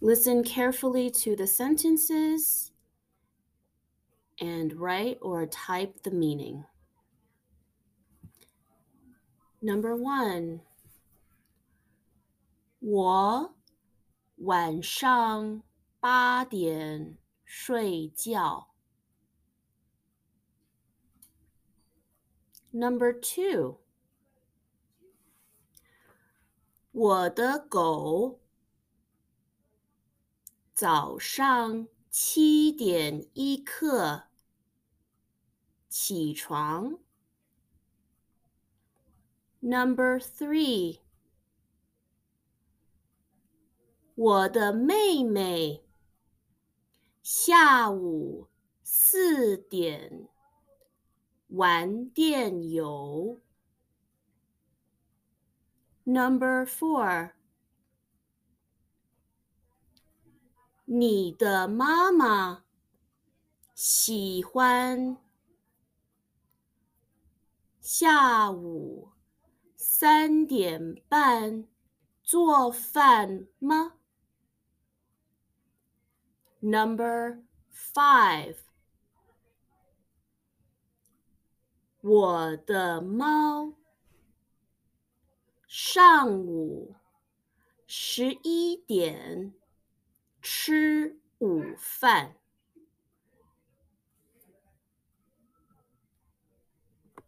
Listen carefully to the sentences and write or type the meaning. Number one, 我晚上八点睡觉。Number two，我的狗 早上七点一刻起床。Number three，我的妹妹下午四点玩电游。Number four，你的妈妈喜欢下午三点半做饭吗？Number five，我的猫上午十一点吃午饭。